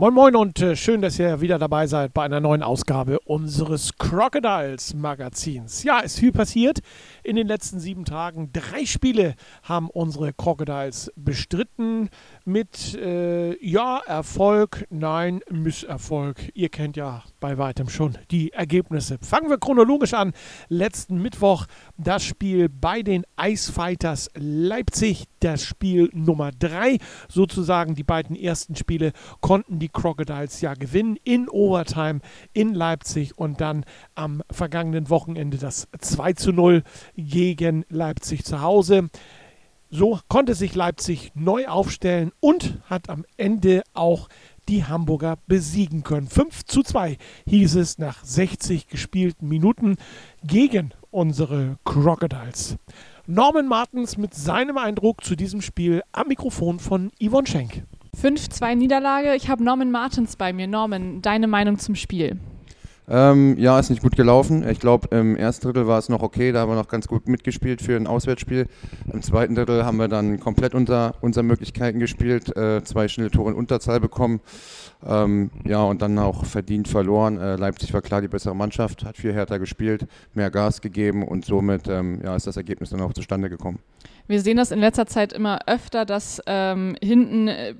Moin Moin und äh, schön, dass ihr wieder dabei seid bei einer neuen Ausgabe unseres Crocodiles Magazins. Ja, ist viel passiert in den letzten sieben Tagen. Drei Spiele haben unsere Crocodiles bestritten mit äh, ja, Erfolg, nein, Misserfolg. Ihr kennt ja bei weitem schon die Ergebnisse. Fangen wir chronologisch an. Letzten Mittwoch das Spiel bei den Icefighters Leipzig, das Spiel Nummer drei. Sozusagen die beiden ersten Spiele konnten die Crocodiles ja gewinnen in Overtime in Leipzig und dann am vergangenen Wochenende das 2 zu 0 gegen Leipzig zu Hause. So konnte sich Leipzig neu aufstellen und hat am Ende auch die Hamburger besiegen können. 5 zu 2 hieß es nach 60 gespielten Minuten gegen unsere Crocodiles. Norman Martens mit seinem Eindruck zu diesem Spiel am Mikrofon von Yvonne Schenk. 5-2 Niederlage. Ich habe Norman Martens bei mir. Norman, deine Meinung zum Spiel? Ähm, ja, ist nicht gut gelaufen. Ich glaube, im ersten Drittel war es noch okay, da haben wir noch ganz gut mitgespielt für ein Auswärtsspiel. Im zweiten Drittel haben wir dann komplett unter unseren Möglichkeiten gespielt, äh, zwei schnelle Tore in Unterzahl bekommen. Ähm, ja, und dann auch verdient verloren. Äh, Leipzig war klar die bessere Mannschaft, hat viel härter gespielt, mehr Gas gegeben und somit ähm, ja, ist das Ergebnis dann auch zustande gekommen. Wir sehen das in letzter Zeit immer öfter, dass ähm, hinten äh,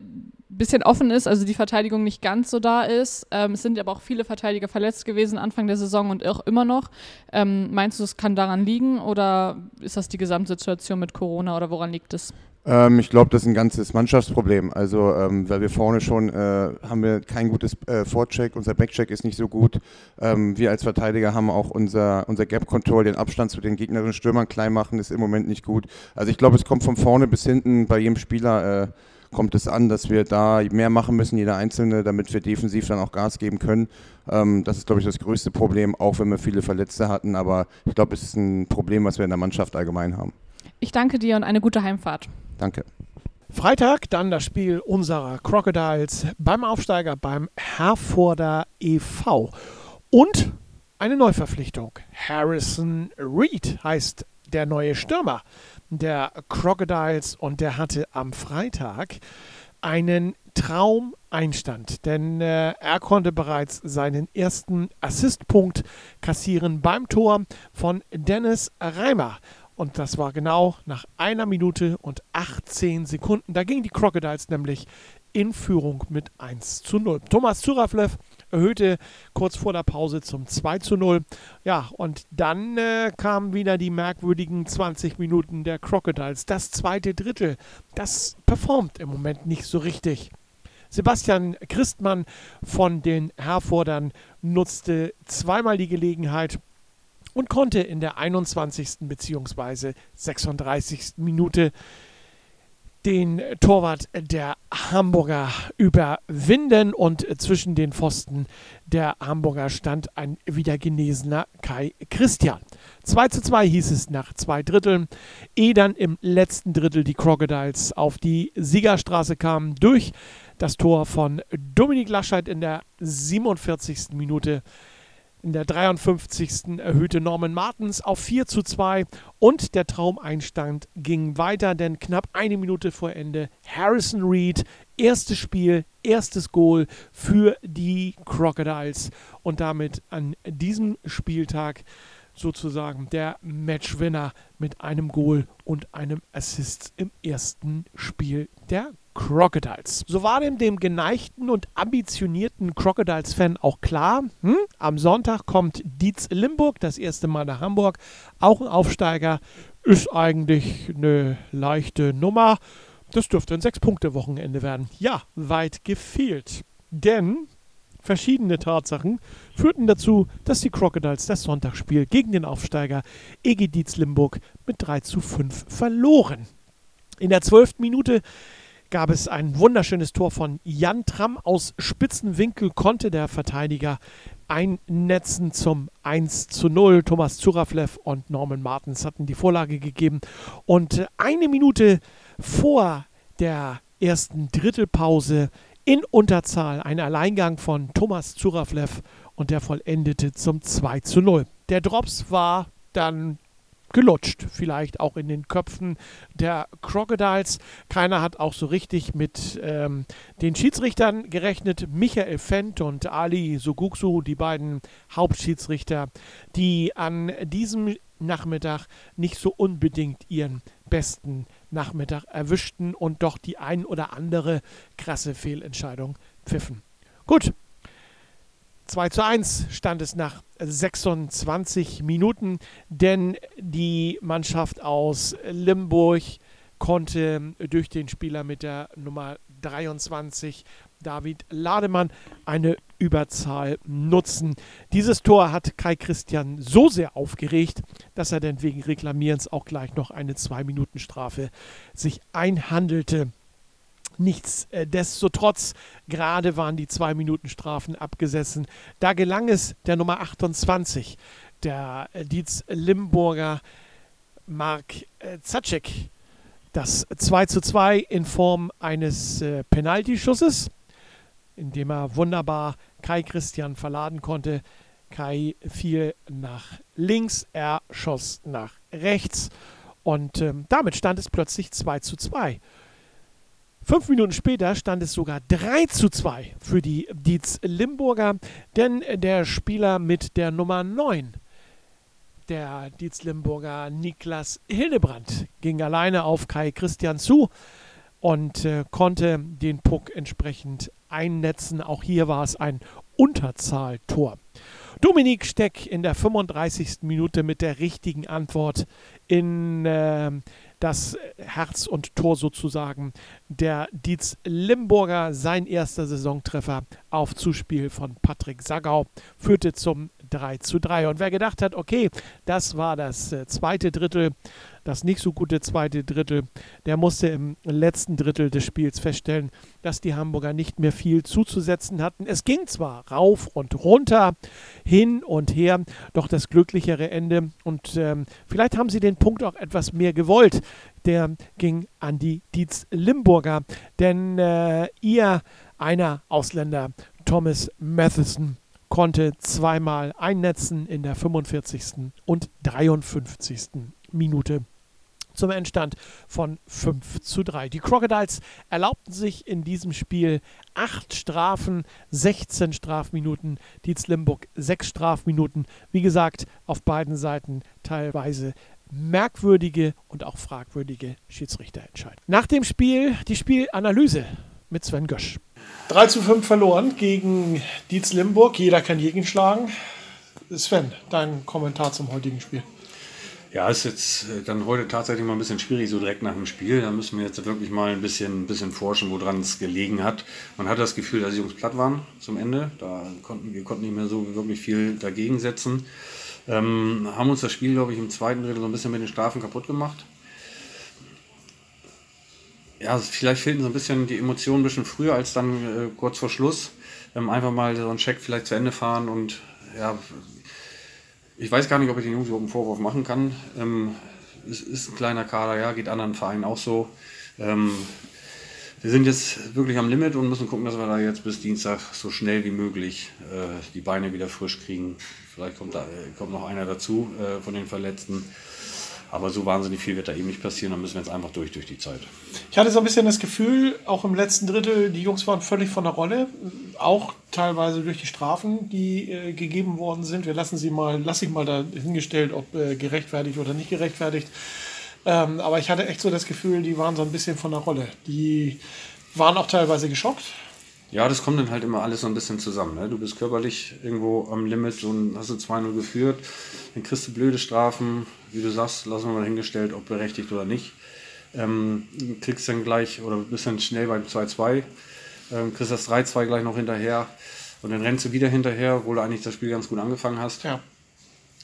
bisschen offen ist, also die Verteidigung nicht ganz so da ist. Ähm, es sind aber auch viele Verteidiger verletzt gewesen Anfang der Saison und auch immer noch. Ähm, meinst du, es kann daran liegen oder ist das die Gesamtsituation mit Corona oder woran liegt es? Ähm, ich glaube, das ist ein ganzes Mannschaftsproblem. Also, ähm, weil wir vorne schon äh, haben wir kein gutes äh, Vorcheck, unser Backcheck ist nicht so gut. Ähm, wir als Verteidiger haben auch unser, unser Gap-Control, den Abstand zu den gegnerischen Stürmern klein machen, ist im Moment nicht gut. Also, ich glaube, es kommt von vorne bis hinten bei jedem Spieler. Äh, kommt es an, dass wir da mehr machen müssen, jeder Einzelne, damit wir defensiv dann auch Gas geben können. Ähm, das ist, glaube ich, das größte Problem, auch wenn wir viele Verletzte hatten. Aber ich glaube, es ist ein Problem, was wir in der Mannschaft allgemein haben. Ich danke dir und eine gute Heimfahrt. Danke. Freitag dann das Spiel unserer Crocodiles beim Aufsteiger beim Herforder e.V. Und eine Neuverpflichtung. Harrison Reed heißt der neue Stürmer der Crocodiles und der hatte am Freitag einen Traumeinstand, denn äh, er konnte bereits seinen ersten Assistpunkt kassieren beim Tor von Dennis Reimer. Und das war genau nach einer Minute und 18 Sekunden. Da gingen die Crocodiles nämlich in Führung mit 1 zu 0. Thomas Zuraflev erhöhte kurz vor der Pause zum 2 zu 0. Ja, und dann äh, kamen wieder die merkwürdigen 20 Minuten der Crocodiles. Das zweite Drittel, das performt im Moment nicht so richtig. Sebastian Christmann von den Herfordern nutzte zweimal die Gelegenheit und konnte in der 21. bzw. 36. Minute den Torwart der Hamburger überwinden und zwischen den Pfosten der Hamburger stand ein wieder genesener Kai Christian. 2 zu 2 hieß es nach zwei Dritteln, ehe dann im letzten Drittel die Crocodiles auf die Siegerstraße kamen durch das Tor von Dominik Laschet in der 47. Minute in der 53. erhöhte Norman Martens auf 4 zu 2 und der Traumeinstand ging weiter, denn knapp eine Minute vor Ende Harrison Reed, erstes Spiel, erstes Goal für die Crocodiles und damit an diesem Spieltag sozusagen der Matchwinner mit einem Goal und einem Assist im ersten Spiel der Crocodiles. So war dem, dem geneigten und ambitionierten Crocodiles-Fan auch klar, hm, am Sonntag kommt Dietz Limburg, das erste Mal nach Hamburg, auch ein Aufsteiger, ist eigentlich eine leichte Nummer. Das dürfte ein Sechs-Punkte-Wochenende werden. Ja, weit gefehlt. Denn verschiedene Tatsachen führten dazu, dass die Crocodiles das Sonntagsspiel gegen den Aufsteiger EG Limburg mit 3 zu 5 verloren. In der zwölften Minute gab es ein wunderschönes Tor von Jan Tramm. Aus Spitzenwinkel konnte der Verteidiger einnetzen zum 1 zu 0. Thomas Zuraflev und Norman Martens hatten die Vorlage gegeben. Und eine Minute vor der ersten Drittelpause in Unterzahl ein Alleingang von Thomas Zuraflev und der vollendete zum 2 zu 0. Der Drops war dann gelutscht, vielleicht auch in den Köpfen der Crocodiles. Keiner hat auch so richtig mit ähm, den Schiedsrichtern gerechnet. Michael Fendt und Ali Suguksu, die beiden Hauptschiedsrichter, die an diesem Nachmittag nicht so unbedingt ihren besten Nachmittag erwischten und doch die ein oder andere krasse Fehlentscheidung pfiffen. Gut, 2 zu 1 stand es nach 26 Minuten, denn die Mannschaft aus Limburg konnte durch den Spieler mit der Nummer 23 David Lademann eine Überzahl nutzen. Dieses Tor hat Kai Christian so sehr aufgeregt, dass er denn wegen Reklamierens auch gleich noch eine 2-Minuten-Strafe sich einhandelte. Nichtsdestotrotz, gerade waren die zwei Minuten Strafen abgesessen. Da gelang es der Nummer 28, der Dietz Limburger Mark äh, Zacek, das 2 zu 2 in Form eines äh, Penaltyschusses, indem er wunderbar Kai Christian verladen konnte. Kai fiel nach links, er schoss nach rechts und ähm, damit stand es plötzlich 2 zu 2. Fünf Minuten später stand es sogar 3 zu 2 für die Dietz Limburger, denn der Spieler mit der Nummer 9, der Dietz Limburger Niklas Hildebrand, ging alleine auf Kai Christian zu und äh, konnte den Puck entsprechend einnetzen. Auch hier war es ein Unterzahltor. Dominik Steck in der 35. Minute mit der richtigen Antwort in äh, das Herz und Tor sozusagen der Dietz Limburger. Sein erster Saisontreffer auf Zuspiel von Patrick Sagau führte zum 3 zu 3. Und wer gedacht hat, okay, das war das äh, zweite Drittel, das nicht so gute zweite Drittel, der musste im letzten Drittel des Spiels feststellen, dass die Hamburger nicht mehr viel zuzusetzen hatten. Es ging zwar rauf und runter, hin und her, doch das glücklichere Ende. Und ähm, vielleicht haben sie den Punkt auch etwas mehr gewollt. Der ging an die Dietz Limburger, denn äh, ihr einer Ausländer, Thomas Matheson, konnte zweimal einnetzen in der 45. und 53. Minute zum Endstand von 5 zu 3. Die Crocodiles erlaubten sich in diesem Spiel 8 Strafen, 16 Strafminuten, Dietz Limburg 6 Strafminuten. Wie gesagt, auf beiden Seiten teilweise merkwürdige und auch fragwürdige Schiedsrichterentscheidungen. Nach dem Spiel die Spielanalyse mit Sven Gösch. 3 zu 5 verloren gegen Dietz Limburg. Jeder kann jeden schlagen. Sven, dein Kommentar zum heutigen Spiel. Ja, ist jetzt äh, dann heute tatsächlich mal ein bisschen schwierig, so direkt nach dem Spiel. Da müssen wir jetzt wirklich mal ein bisschen, ein bisschen forschen, woran es gelegen hat. Man hat das Gefühl, dass die Jungs platt waren zum Ende. Da konnten wir konnten nicht mehr so wirklich viel dagegen setzen. Ähm, haben uns das Spiel, glaube ich, im zweiten Drittel so ein bisschen mit den Strafen kaputt gemacht. Ja, vielleicht fehlten so ein bisschen die Emotionen ein bisschen früher als dann äh, kurz vor Schluss. Ähm, einfach mal so einen Check vielleicht zu Ende fahren und ja, ich weiß gar nicht, ob ich den Jungs überhaupt einen Vorwurf machen kann. Ähm, es ist ein kleiner Kader, ja, geht anderen Vereinen auch so. Ähm, wir sind jetzt wirklich am Limit und müssen gucken, dass wir da jetzt bis Dienstag so schnell wie möglich äh, die Beine wieder frisch kriegen. Vielleicht kommt, da, äh, kommt noch einer dazu äh, von den Verletzten. Aber so wahnsinnig viel wird da eben nicht passieren, dann müssen wir jetzt einfach durch durch die Zeit. Ich hatte so ein bisschen das Gefühl, auch im letzten Drittel, die Jungs waren völlig von der Rolle, auch teilweise durch die Strafen, die äh, gegeben worden sind. Wir lassen sie mal, lasse ich mal da hingestellt, ob äh, gerechtfertigt oder nicht gerechtfertigt. Ähm, aber ich hatte echt so das Gefühl, die waren so ein bisschen von der Rolle. Die waren auch teilweise geschockt. Ja, das kommt dann halt immer alles so ein bisschen zusammen. Ne? Du bist körperlich irgendwo am Limit und hast du 2-0 geführt, dann kriegst du blöde Strafen, wie du sagst, lassen wir mal hingestellt, ob berechtigt oder nicht. Ähm, kriegst dann gleich oder bist dann schnell beim 2-2, ähm, kriegst das 3-2 gleich noch hinterher und dann rennst du wieder hinterher, obwohl du eigentlich das Spiel ganz gut angefangen hast. Ja.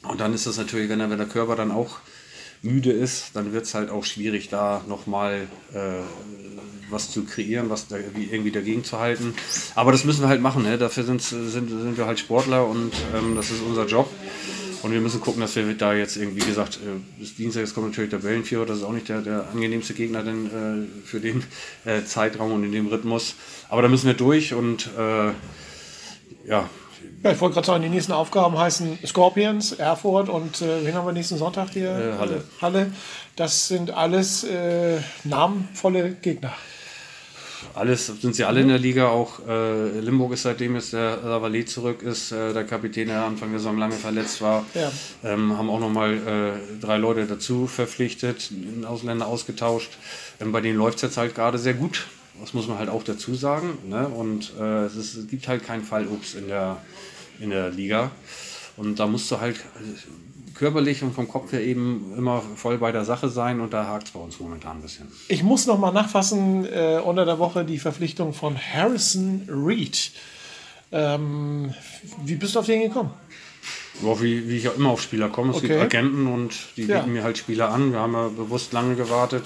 Und dann ist das natürlich, wenn der, wenn der Körper dann auch müde ist, dann wird es halt auch schwierig, da nochmal äh, was zu kreieren, was da, irgendwie dagegen zu halten. Aber das müssen wir halt machen. Ne? Dafür sind, sind, sind wir halt Sportler und ähm, das ist unser Job. Und wir müssen gucken, dass wir da jetzt irgendwie, wie gesagt, äh, bis Dienstag kommt natürlich der Wellenführer, das ist auch nicht der, der angenehmste Gegner denn, äh, für den äh, Zeitraum und in dem Rhythmus. Aber da müssen wir durch und äh, ja. Ja, ich wollte gerade sagen, die nächsten Aufgaben heißen Scorpions, Erfurt und äh, wen haben wir nächsten Sonntag hier? Äh, Halle. Halle. Das sind alles äh, namenvolle Gegner. Alles sind sie alle in der Liga. Auch äh, Limburg ist seitdem jetzt der Lavallée zurück ist, äh, der Kapitän, der Anfang der Saison lange verletzt war. Ja. Ähm, haben auch nochmal äh, drei Leute dazu verpflichtet, Ausländer ausgetauscht. Ähm, bei denen läuft es jetzt halt gerade sehr gut. Das muss man halt auch dazu sagen. Ne? Und äh, es, ist, es, gibt halt keinen Fallobst in der, in der Liga. Und da musst du halt körperlich und vom Kopf her eben immer voll bei der Sache sein und da hakt es bei uns momentan ein bisschen. Ich muss noch mal nachfassen, äh, unter der Woche die Verpflichtung von Harrison Reed. Ähm, wie bist du auf den gekommen? Ja, wie, wie ich ja immer auf Spieler komme. Es Okay. gibt Agenten und die bieten Ja. mir halt Spieler an. Wir haben ja bewusst lange gewartet,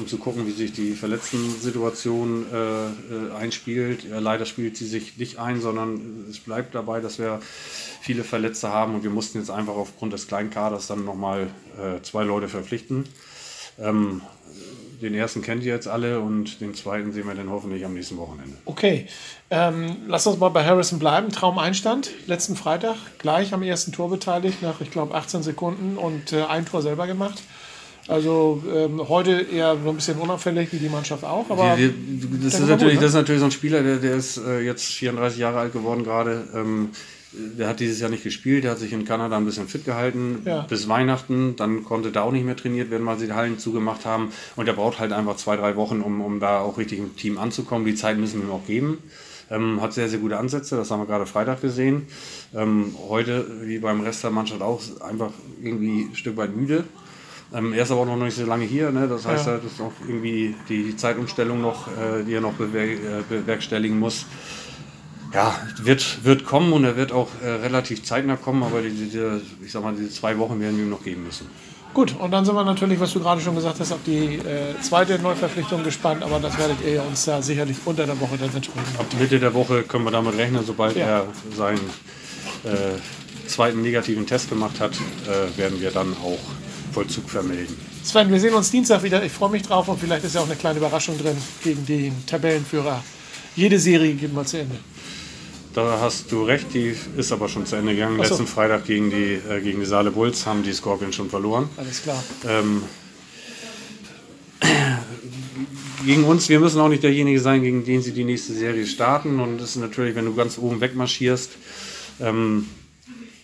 um zu gucken, wie sich die Verletzten-Situation äh, äh, einspielt. Ja, leider spielt sie sich nicht ein, sondern es bleibt dabei, dass wir viele Verletzte haben und wir mussten jetzt einfach aufgrund des kleinen Kaders dann nochmal äh, zwei Leute verpflichten. Ähm, den ersten kennt ihr jetzt alle und den zweiten sehen wir dann hoffentlich am nächsten Wochenende. Okay, ähm, lass uns mal bei Harrison bleiben. Traumeinstand, letzten Freitag, gleich am ersten Tor beteiligt, nach, ich glaube, 18 Sekunden und äh, ein Tor selber gemacht. Also ähm, heute eher so ein bisschen unauffällig, wie die Mannschaft auch, aber Wir, wir, das, ist natürlich, gut, ne? das ist natürlich so ein Spieler, der, der ist äh, jetzt 34 Jahre alt geworden gerade. Ähm, der hat dieses Jahr nicht gespielt, der hat sich in Kanada ein bisschen fit gehalten Ja. bis Weihnachten. Dann konnte da auch nicht mehr trainiert werden, weil sie die Hallen zugemacht haben. Und der braucht halt einfach zwei, drei Wochen, um, um da auch richtig im Team anzukommen. Die Zeit müssen wir ihm auch geben. Ähm, hat sehr, sehr gute Ansätze, das haben wir gerade Freitag gesehen. Ähm, heute, wie beim Rest der Mannschaft auch, einfach irgendwie ein Stück weit müde. Ähm, er ist aber auch noch nicht so lange hier, ne? das heißt, Ja. er ist noch irgendwie die, die Zeitumstellung noch, äh, die er noch äh, bewerkstelligen muss. Ja, wird, wird kommen und er wird auch äh, relativ zeitnah kommen, aber die, diese, ich sag mal, diese zwei Wochen werden wir ihm noch geben müssen. gut. Und dann sind wir natürlich, was du gerade schon gesagt hast, auf die äh, zweite Neuverpflichtung gespannt, aber das werdet ihr uns da sicherlich unter der Woche dann entsprechend Ab Mitte der Woche können wir damit rechnen, sobald Ja. er seinen äh, zweiten negativen Test gemacht hat, äh, werden wir dann auch Vollzug vermelden. Sven, wir sehen uns Dienstag wieder. Ich freue mich drauf und vielleicht ist ja auch eine kleine Überraschung drin gegen den Tabellenführer. Jede Serie geht mal zu Ende. Da hast du recht, die ist aber schon zu Ende gegangen. So. Letzten Freitag gegen die, äh, gegen die Saale Bulls haben die Scorpions schon verloren. Alles klar. Ähm, gegen uns, wir müssen auch nicht derjenige sein, gegen den sie die nächste Serie starten. Und das ist natürlich, wenn du ganz oben wegmarschierst, ähm,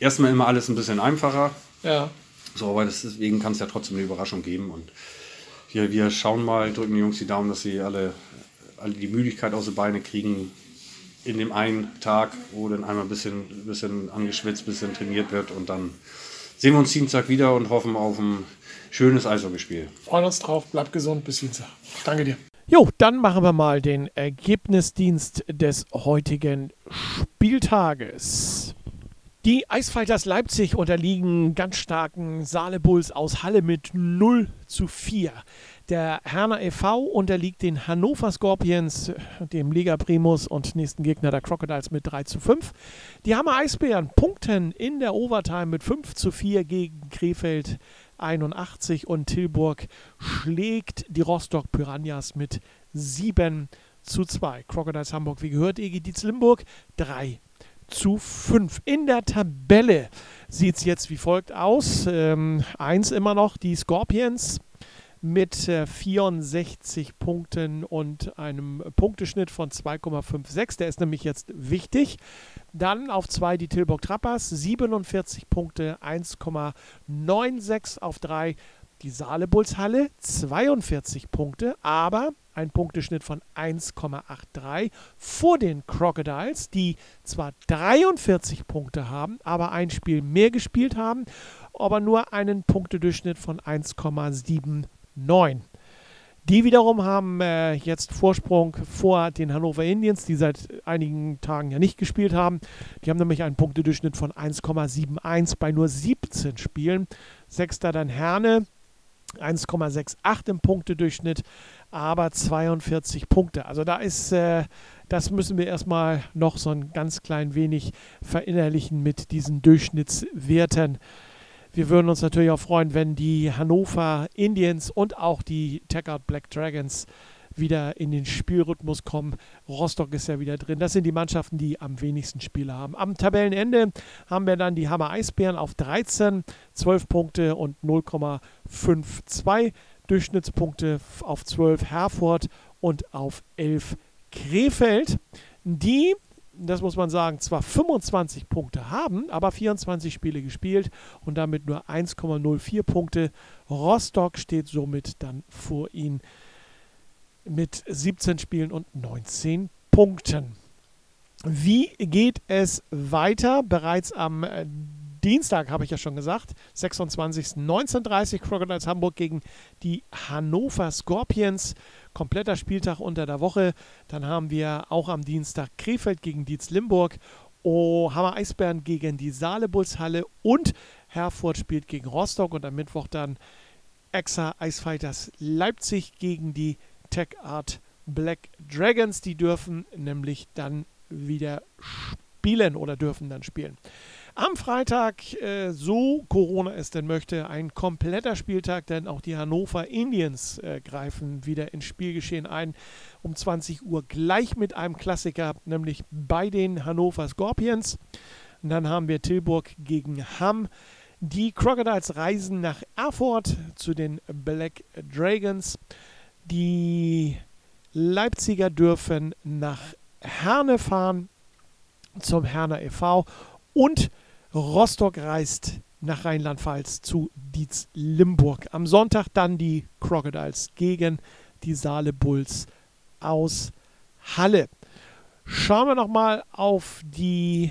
erstmal immer alles ein bisschen einfacher. Ja. So, aber das, deswegen kann es ja trotzdem eine Überraschung geben. Und wir, wir schauen mal, drücken die Jungs die Daumen, dass sie alle, alle die Müdigkeit aus den Beinen kriegen in dem einen Tag, wo dann einmal ein bisschen, bisschen angeschwitzt, ein bisschen trainiert wird. Und dann sehen wir uns Dienstag wieder und hoffen auf ein schönes Eishockeyspiel. Freuen uns drauf. Bleibt gesund. Bis Dienstag. Danke dir. Jo, dann machen wir mal den Ergebnisdienst des heutigen Spieltages. Die Eisfighters Leipzig unterliegen ganz starken Saale Bulls aus Halle mit 0 zu 4. Der Herner e.V. unterliegt den Hannover Scorpions, dem Liga Primus und nächsten Gegner der Crocodiles mit 3 zu 5. Die Hammer Eisbären punkten in der Overtime mit 5 zu 4 gegen Krefeld 81 und Tilburg schlägt die Rostock Piranhas mit 7 zu 2. Crocodiles Hamburg, wie gehört, EG Dietz Limburg 3 zu 5. In der Tabelle sieht es jetzt wie folgt aus. Ähm, eins immer noch die Scorpions mit äh, 64 Punkten und einem Punkteschnitt von 2,56. Der ist nämlich jetzt wichtig. Dann auf 2 die Tilburg Trappers, 47 Punkte, 1,96 auf 3 die Saale Halle, 42 Punkte, aber ein Punkteschnitt von 1,83 vor den Crocodiles, die zwar 43 Punkte haben, aber ein Spiel mehr gespielt haben, aber nur einen Punktedurchschnitt von 1,79. Die wiederum haben äh, jetzt Vorsprung vor den Hannover Indians, die seit einigen Tagen ja nicht gespielt haben. Die haben nämlich einen Punktedurchschnitt von 1,71 bei nur 17 Spielen. Sechster dann Herne 1,68 im Punktedurchschnitt, aber 42 Punkte. Also da ist, äh, das müssen wir erstmal noch so ein ganz klein wenig verinnerlichen mit diesen Durchschnittswerten. Wir würden uns natürlich auch freuen, wenn die Hannover Indians und auch die Tagout Black Dragons wieder in den Spielrhythmus kommen. Rostock ist ja wieder drin. Das sind die Mannschaften, die am wenigsten Spiele haben. Am Tabellenende haben wir dann die Hammer Eisbären auf 13, 12 Punkte und 0,52 Durchschnittspunkte auf 12 Herford und auf 11 Krefeld. Die das muss man sagen, zwar 25 Punkte haben, aber 24 Spiele gespielt und damit nur 1,04 Punkte. Rostock steht somit dann vor ihnen mit 17 Spielen und 19 Punkten. Wie geht es weiter? Bereits am äh, Dienstag, habe ich ja schon gesagt, 26. 19.30 Crocodiles Hamburg gegen die Hannover Scorpions. Kompletter Spieltag unter der Woche. Dann haben wir auch am Dienstag Krefeld gegen Dietz Limburg. Oh, Hammer Eisbären gegen die Saale Halle und Herford spielt gegen Rostock und am Mittwoch dann Exa Icefighters Leipzig gegen die Tech Art Black Dragons. Die dürfen nämlich dann wieder spielen oder dürfen dann spielen. Am Freitag, äh, so Corona es denn möchte, ein kompletter Spieltag, denn auch die Hannover Indians äh, greifen wieder ins Spielgeschehen ein. Um 20 Uhr gleich mit einem Klassiker, nämlich bei den Hannover Scorpions. Und dann haben wir Tilburg gegen Hamm. Die Crocodiles reisen nach Erfurt zu den Black Dragons. Die Leipziger dürfen nach Herne fahren zum Herner e.V. und Rostock reist nach Rheinland-Pfalz zu Dietz Limburg. Am Sonntag dann die Crocodiles gegen die Saale Bulls aus Halle. Schauen wir nochmal auf die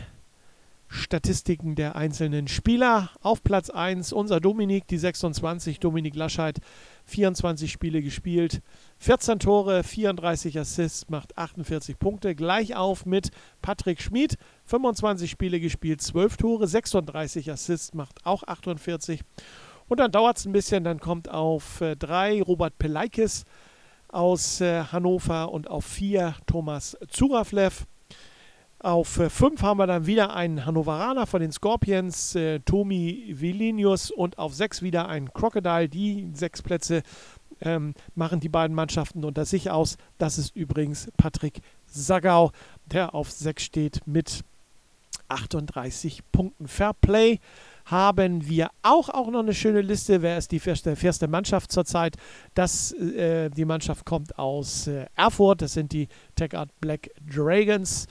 Statistiken der einzelnen Spieler. Auf Platz 1 unser Dominik, die 26, Dominik Lascheit, 24 Spiele gespielt, 14 Tore, 34 Assists, macht 48 Punkte. Gleich auf mit Patrick Schmid, 25 Spiele gespielt, 12 Tore, 36 Assists, macht auch 48. Und dann dauert es ein bisschen, dann kommt auf 3 äh, Robert Peleikis aus äh, Hannover und auf 4 Thomas Zuraflev. Auf 5 äh, haben wir dann wieder einen Hannoveraner von den Scorpions, äh, Tomi Vilinius, und auf 6 wieder ein Crocodile. Die sechs Plätze ähm, machen die beiden Mannschaften unter sich aus. Das ist übrigens Patrick Sagau, der auf 6 steht mit 38 Punkten. Fair Play haben wir auch, auch noch eine schöne Liste. Wer ist die erste, erste Mannschaft zurzeit? Äh, die Mannschaft kommt aus äh, Erfurt. Das sind die Tech Art Black Dragons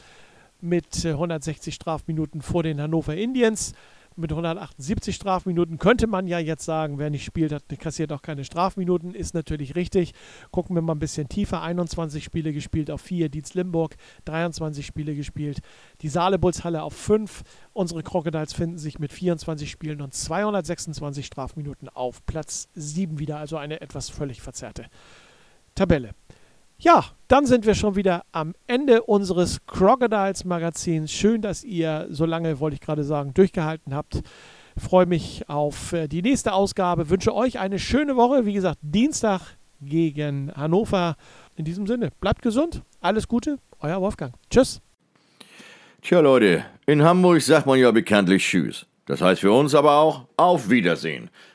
mit 160 äh, Strafminuten vor den Hannover Indians. Mit 178 Strafminuten könnte man ja jetzt sagen, wer nicht spielt, hat, kassiert auch keine Strafminuten. Ist natürlich richtig. Gucken wir mal ein bisschen tiefer. 21 Spiele gespielt auf 4. Dietz Limburg 23 Spiele gespielt. Die Saalebullshalle auf 5. Unsere Crocodiles finden sich mit 24 Spielen und 226 Strafminuten auf Platz 7 wieder. Also eine etwas völlig verzerrte Tabelle. Ja, dann sind wir schon wieder am Ende unseres Crocodiles Magazins. Schön, dass ihr so lange, wollte ich gerade sagen, durchgehalten habt. Freue mich auf äh, die nächste Ausgabe. Wünsche euch eine schöne Woche. Wie gesagt, Dienstag gegen Hannover. In diesem Sinne, bleibt gesund. Alles Gute. Euer Wolfgang. Tschüss. Tja, Leute, in Hamburg sagt man ja bekanntlich Tschüss. Das heißt für uns aber auch Auf Wiedersehen.